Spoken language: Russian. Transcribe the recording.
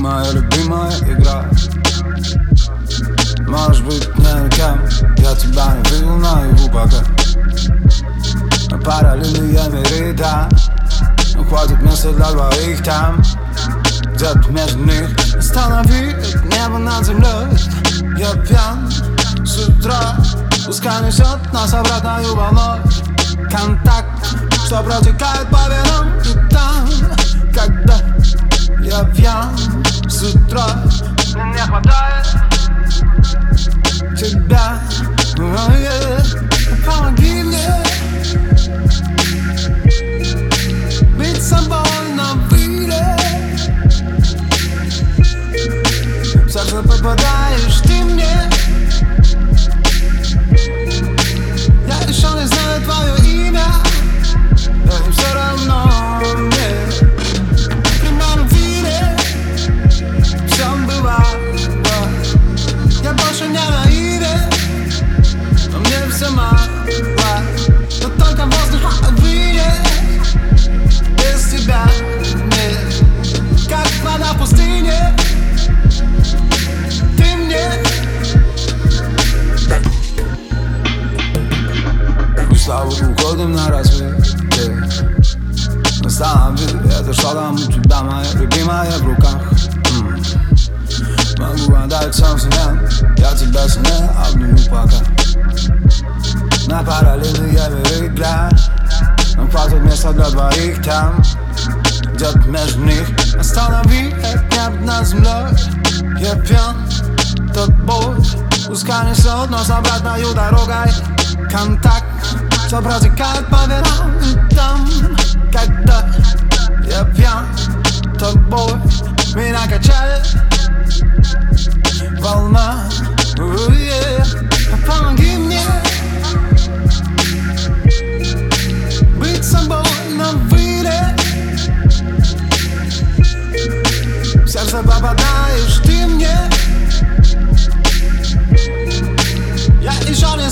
Моя любимая игра. Можешь быть не никем Я тебя не видел наяву пока На параллельные миры, да. Но хватит места для двоих там. Где-то между них. Останови небо над землей. Я пьян с утра. Пускай несет нас обратною волной Контакт, что протекает по венам И там, когда я пьян с утра. Не хватает тебя Снова уходим на рассвете На самом деле это что там у тебя, моя любимая в руках. Могу отдать сам себя Я тебя сильнее обниму пока. На параллельные играть Нам хватит места для двоих там Где-то между них. Останови это небо над землей Я пьян тобой Пускай несет нас обратною дорогой контакт Все как по там. Когда я пьян тобой Меня качает волна yeah. Помоги мне Быть собой на вылет В сердце попадаешь ты мне Я еще не